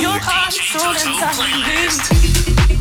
Your heart, soul, and soul playlist.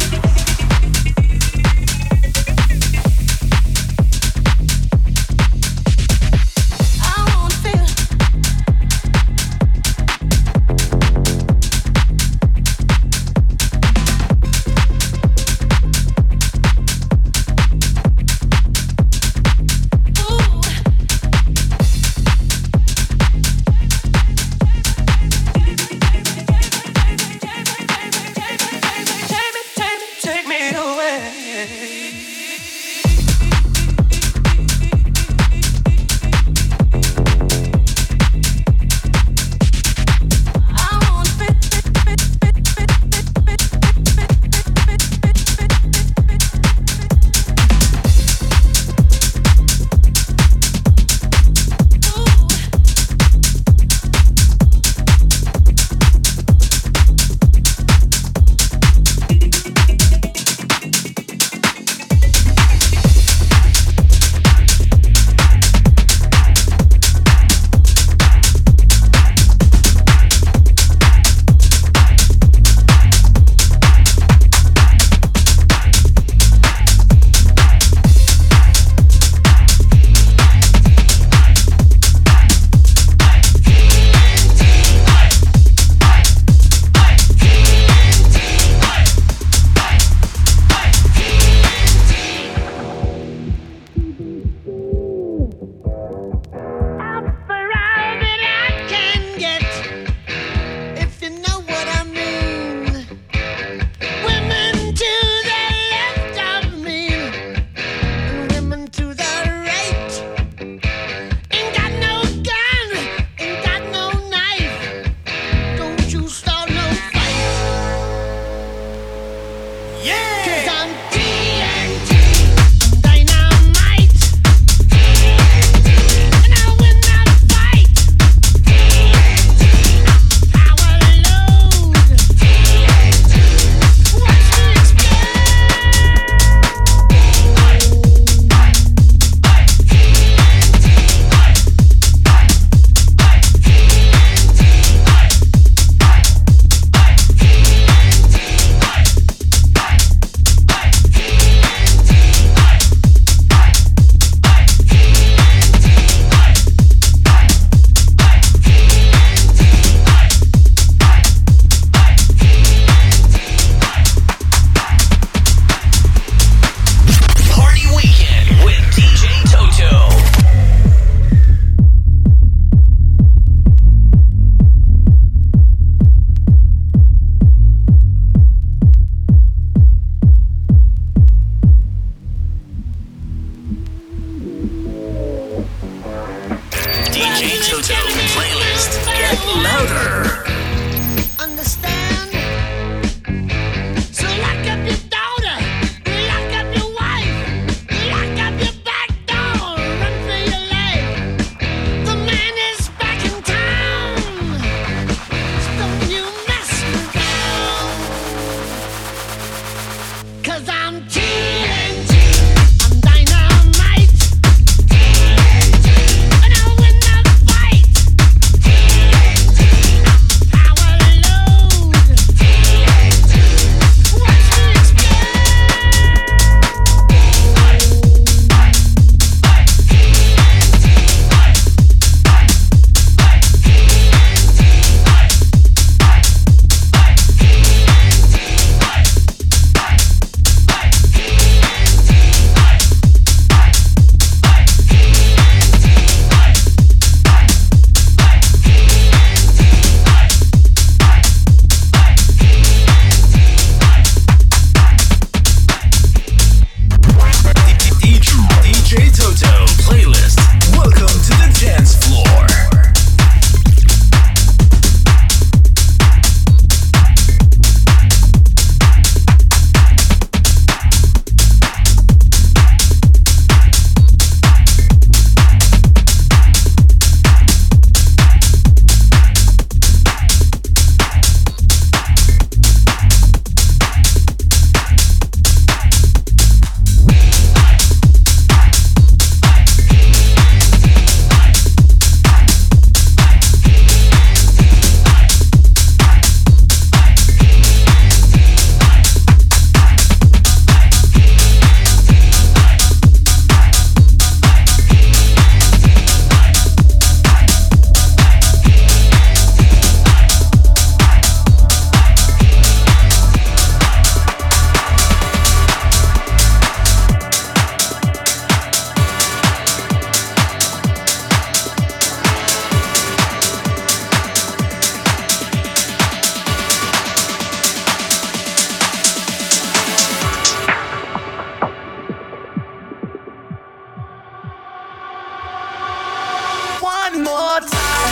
More time.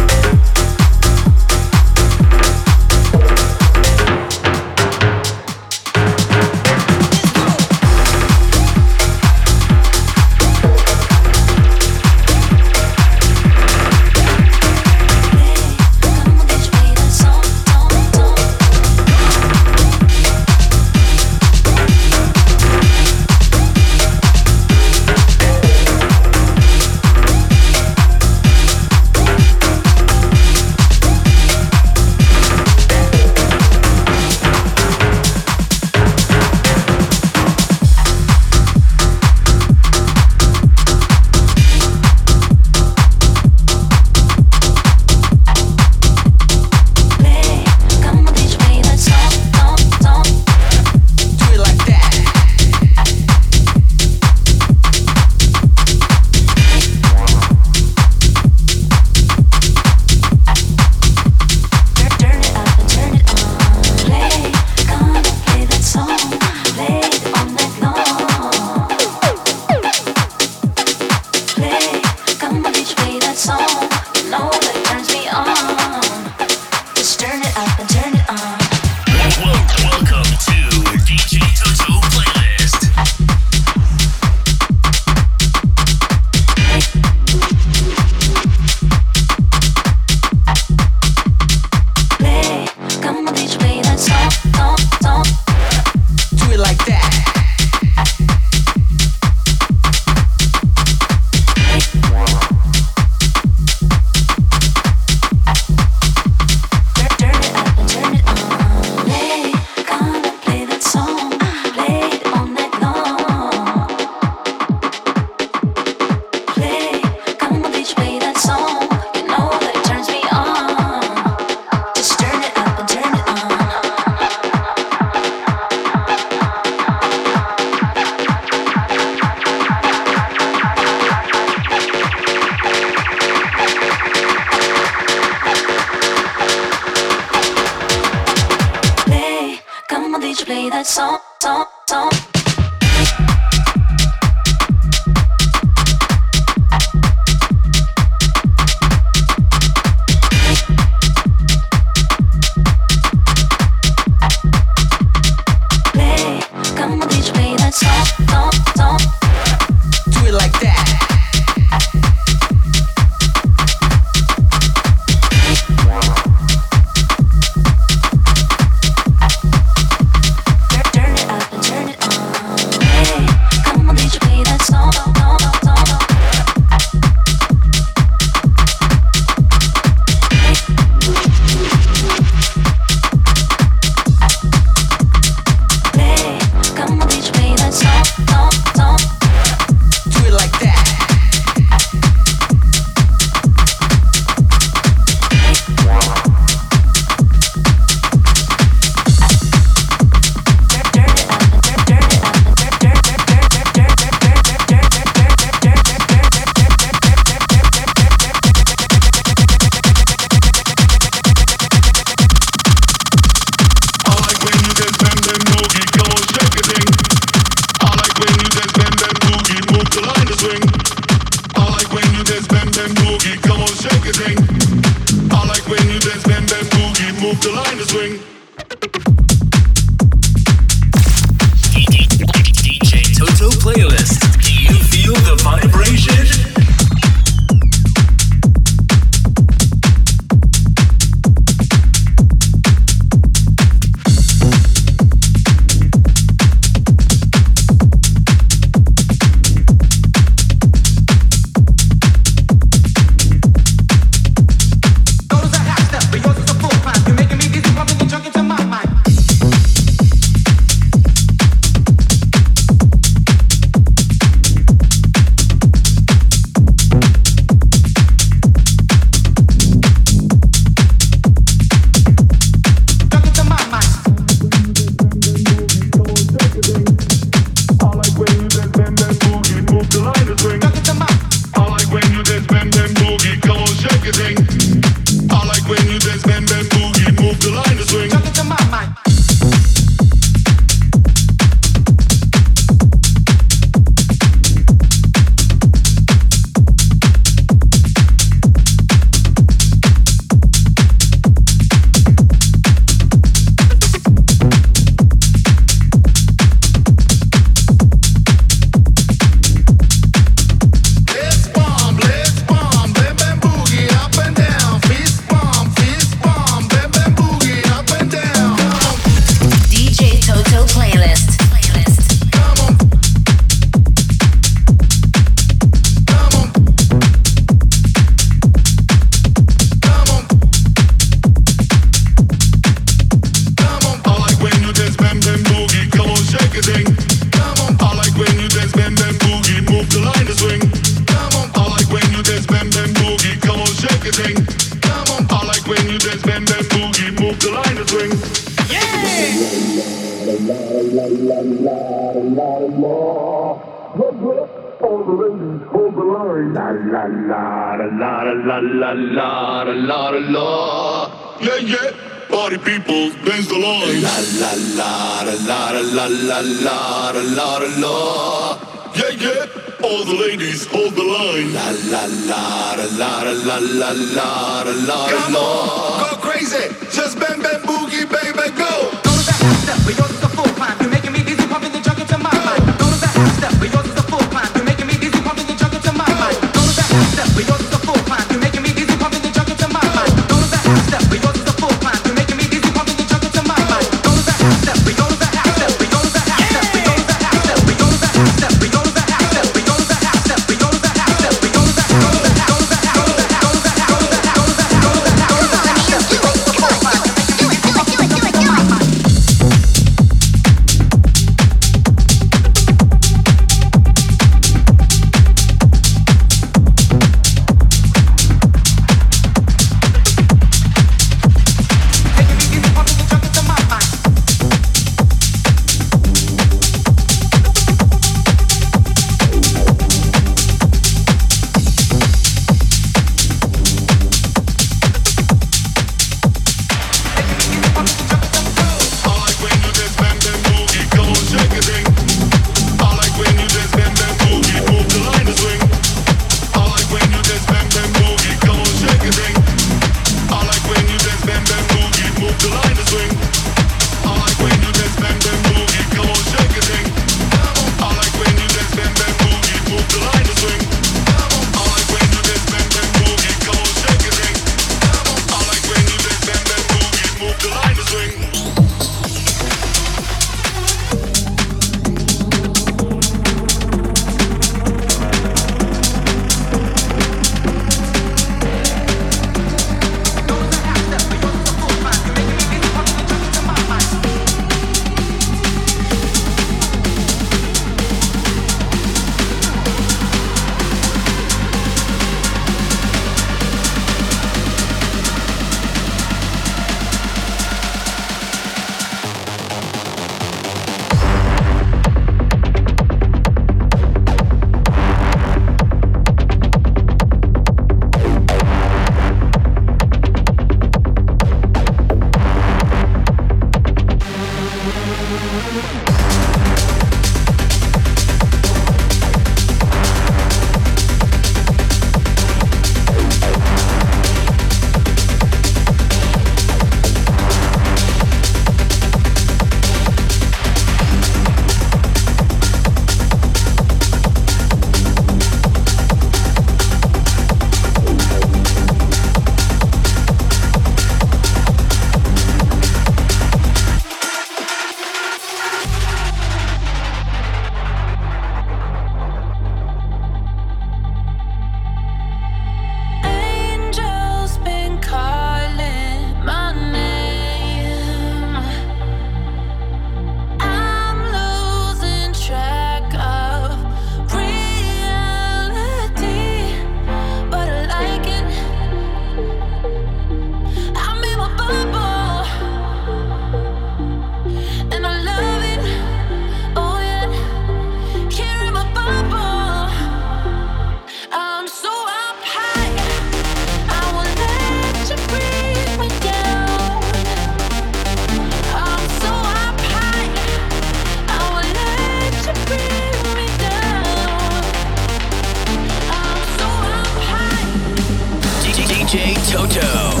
Toto.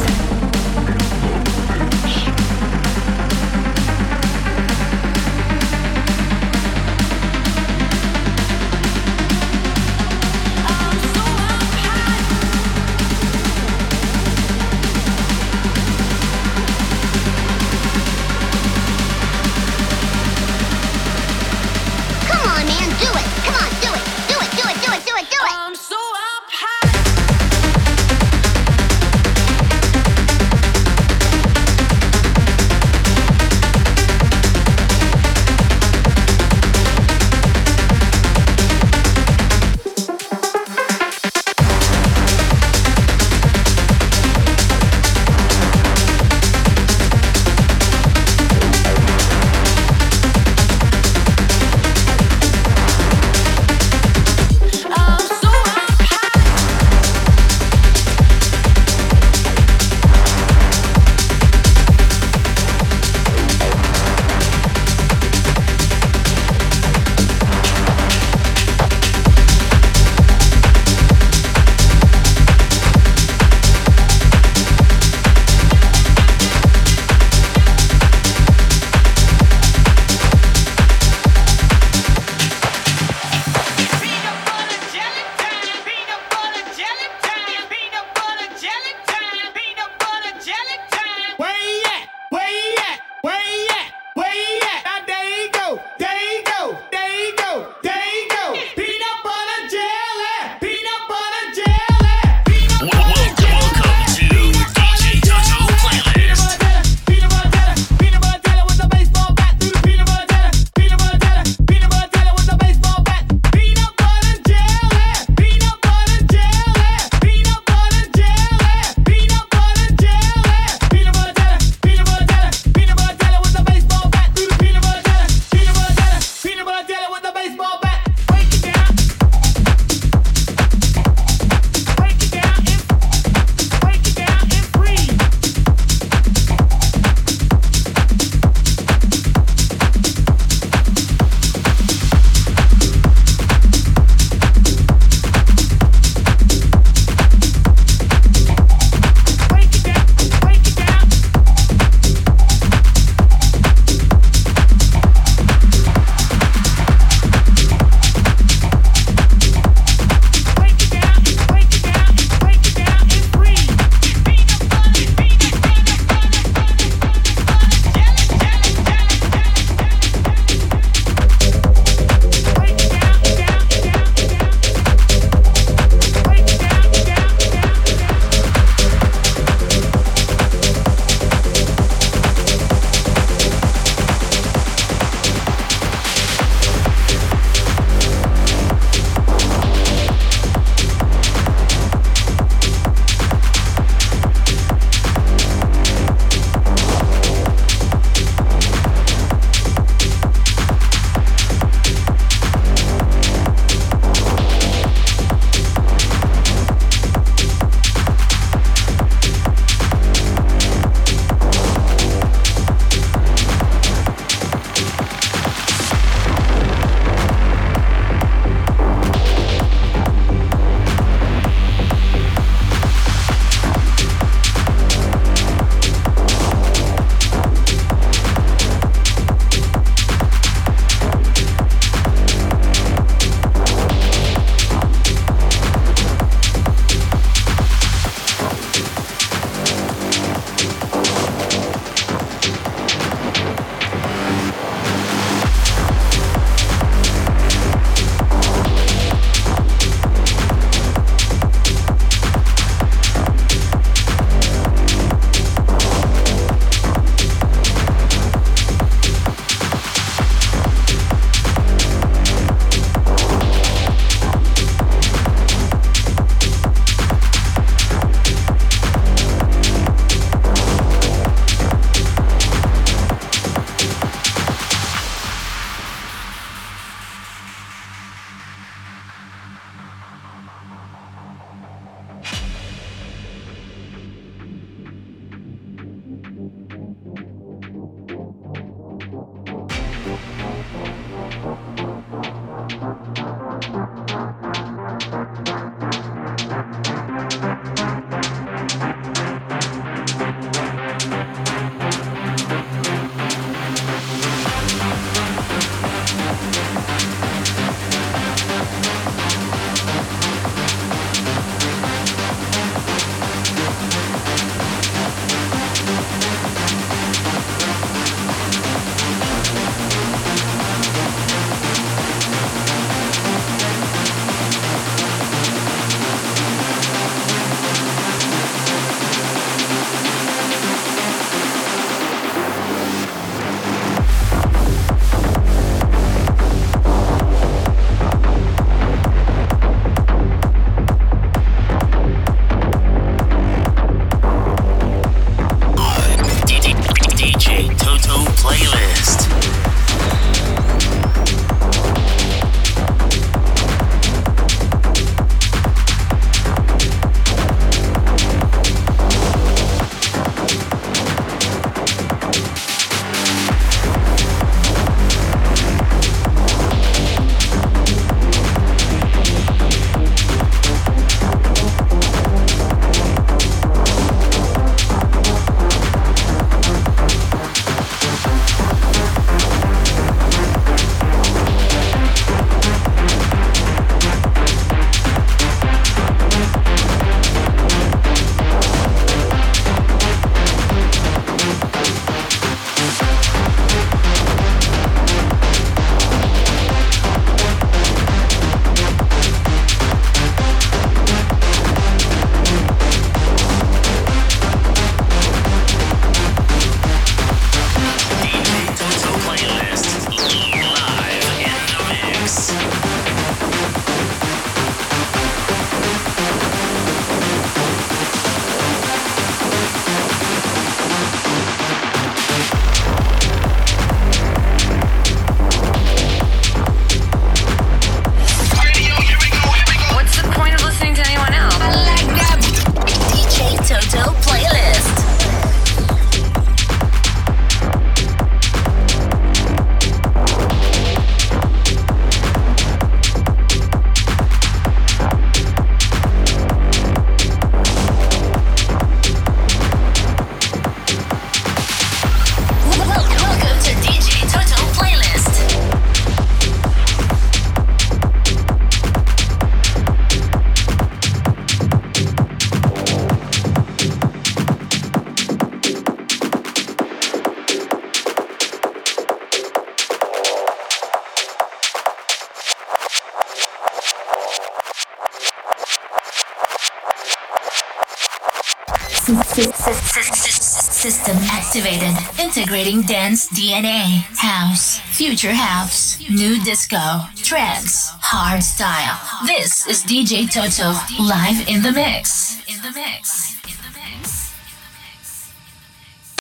Dance DNA. House. Future house. New disco. Trance. Hard style. This is DJ Toto live. In the mix.